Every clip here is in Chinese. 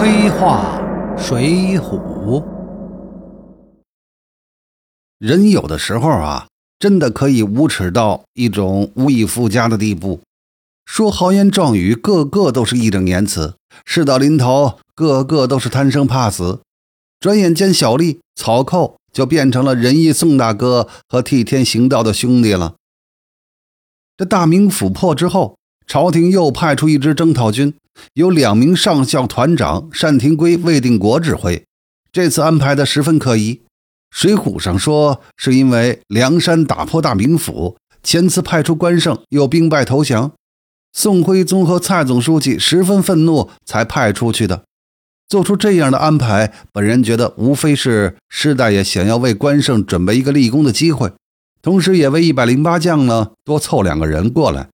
黑话水浒，人有的时候啊，真的可以无耻到一种无以复加的地步。说豪言壮语，个个都是义正言辞；事到临头，个个都是贪生怕死。转眼间，小吏、草寇就变成了仁义宋大哥和替天行道的兄弟了。这大明府破之后，朝廷又派出一支征讨军。由两名上校团长单廷圭、魏定国指挥，这次安排的十分可疑。《水浒》上说，是因为梁山打破大名府，前次派出关胜又兵败投降，宋徽宗和蔡总书记十分愤怒，才派出去的。做出这样的安排，本人觉得无非是施大爷想要为关胜准备一个立功的机会，同时也为一百零八将呢多凑两个人过来。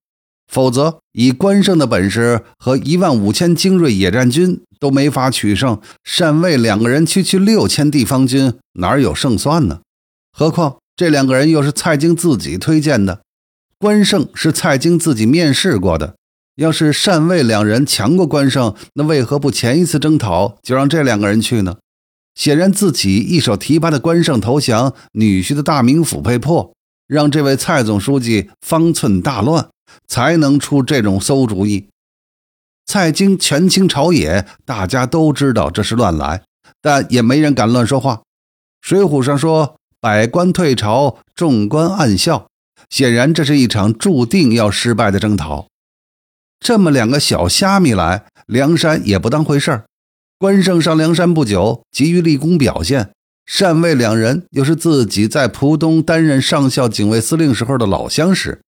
否则，以关胜的本事和一万五千精锐野战军都没法取胜，单魏两个人区区六千地方军哪有胜算呢？何况这两个人又是蔡京自己推荐的，关胜是蔡京自己面试过的。要是单魏两人强过关胜，那为何不前一次征讨就让这两个人去呢？显然，自己一手提拔的关胜投降，女婿的大名府被破，让这位蔡总书记方寸大乱。才能出这种馊主意。蔡京权倾朝野，大家都知道这是乱来，但也没人敢乱说话。水浒上说：“百官退朝，众官暗笑。”显然，这是一场注定要失败的征讨。这么两个小虾米来，梁山也不当回事儿。关胜上梁山不久，急于立功表现；单魏两人又是自己在浦东担任上校警卫司令时候的老相识。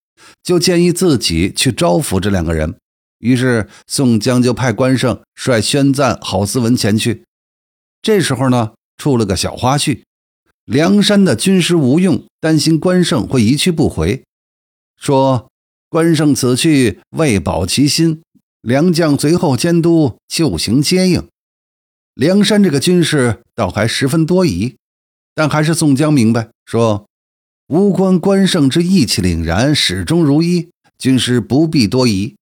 就建议自己去招抚这两个人，于是宋江就派关胜率宣赞、郝思文前去。这时候呢，出了个小花絮：梁山的军师吴用担心关胜会一去不回，说关胜此去为保其心，梁将随后监督，就行接应。梁山这个军士倒还十分多疑，但还是宋江明白说。无关关胜之义气凛然，始终如一，军师不必多疑。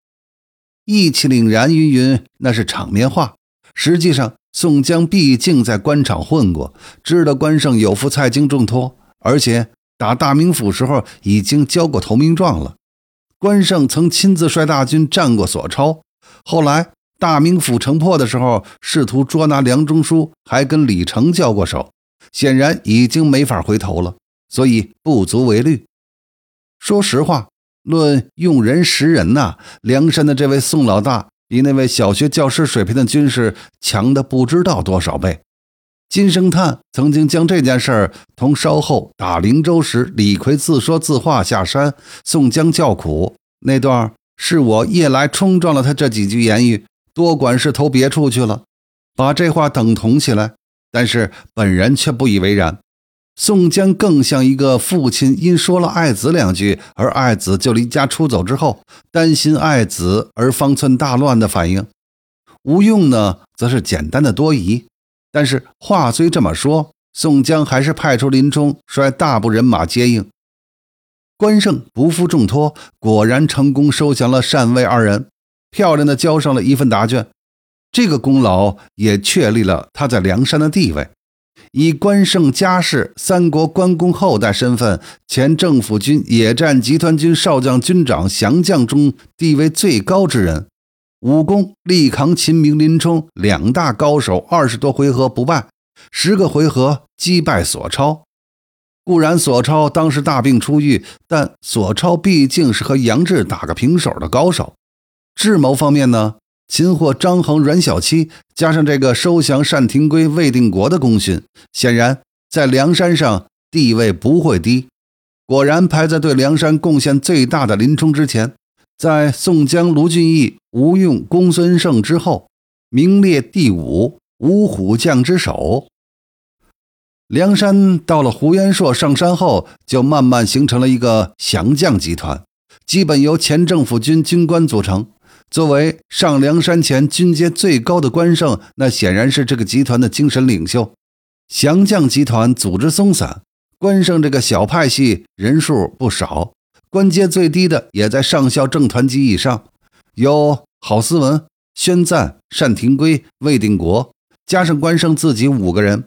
义气凛然云云，那是场面话。实际上，宋江毕竟在官场混过，知道关胜有负蔡京重托，而且打大名府时候已经交过投名状了。关胜曾亲自率大军战过索超，后来大名府城破的时候，试图捉拿梁中书，还跟李成交过手，显然已经没法回头了。所以不足为虑。说实话，论用人识人呐，梁山的这位宋老大比那位小学教师水平的军师强的不知道多少倍。金圣叹曾经将这件事儿同稍后打灵州时李逵自说自话下山，宋江叫苦那段，是我夜来冲撞了他这几句言语，多管事投别处去了，把这话等同起来。但是本人却不以为然。宋江更像一个父亲，因说了爱子两句，而爱子就离家出走之后，担心爱子而方寸大乱的反应。吴用呢，则是简单的多疑。但是话虽这么说，宋江还是派出林冲率大部人马接应。关胜不负重托，果然成功收降了单魏二人，漂亮的交上了一份答卷。这个功劳也确立了他在梁山的地位。以关胜家世，三国关公后代身份，前政府军野战集团军少将军长、降将中地位最高之人，武功力扛秦明、林冲两大高手，二十多回合不败，十个回合击败索超。固然索超当时大病初愈，但索超毕竟是和杨志打个平手的高手。智谋方面呢？擒获张衡、阮小七，加上这个收降单廷圭、魏定国的功勋，显然在梁山上地位不会低。果然排在对梁山贡献最大的林冲之前，在宋江、卢俊义、吴用、公孙胜之后，名列第五，五虎将之首。梁山到了胡延硕上山后，就慢慢形成了一个降将集团，基本由前政府军军官组成。作为上梁山前军阶最高的关胜，那显然是这个集团的精神领袖。降将集团组织松散，关胜这个小派系人数不少，官阶最低的也在上校正团级以上，有郝思文、宣赞、单廷圭、魏定国，加上关胜自己五个人。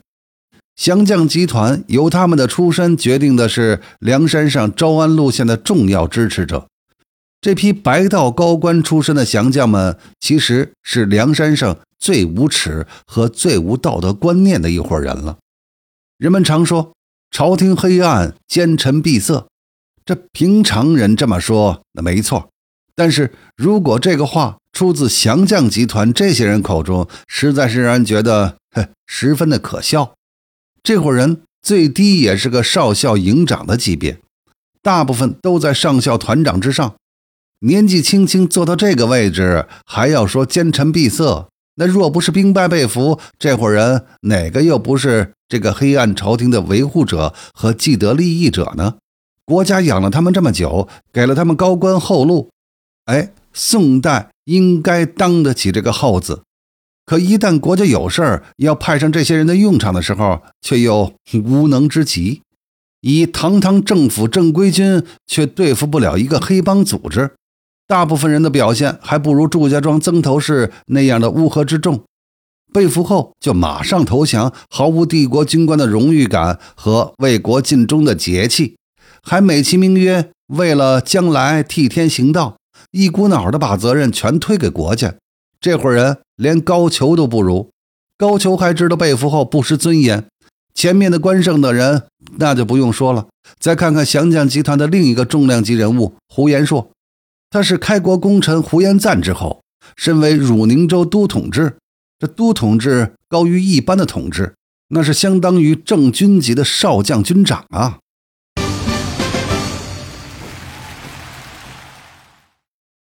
降将集团由他们的出身决定的是梁山上招安路线的重要支持者。这批白道高官出身的降将们，其实是梁山上最无耻和最无道德观念的一伙人了。人们常说朝廷黑暗，奸臣闭塞，这平常人这么说那没错。但是如果这个话出自降将集团这些人口中，实在是让人觉得呵十分的可笑。这伙人最低也是个少校营长的级别，大部分都在上校团长之上。年纪轻轻做到这个位置，还要说奸臣闭塞，那若不是兵败被俘，这伙人哪个又不是这个黑暗朝廷的维护者和既得利益者呢？国家养了他们这么久，给了他们高官厚禄，哎，宋代应该当得起这个号子。可一旦国家有事儿要派上这些人的用场的时候，却又无能之极。以堂堂政府正规军，却对付不了一个黑帮组织。大部分人的表现还不如祝家庄曾头市那样的乌合之众。被俘后就马上投降，毫无帝国军官的荣誉感和为国尽忠的节气，还美其名曰为了将来替天行道，一股脑的把责任全推给国家。这伙人。连高俅都不如，高俅还知道被俘后不失尊严。前面的关胜等人那就不用说了。再看看降将集团的另一个重量级人物胡延硕，他是开国功臣胡延赞之后，身为汝宁州都统制，这都统制高于一般的统治，那是相当于正军级的少将军长啊。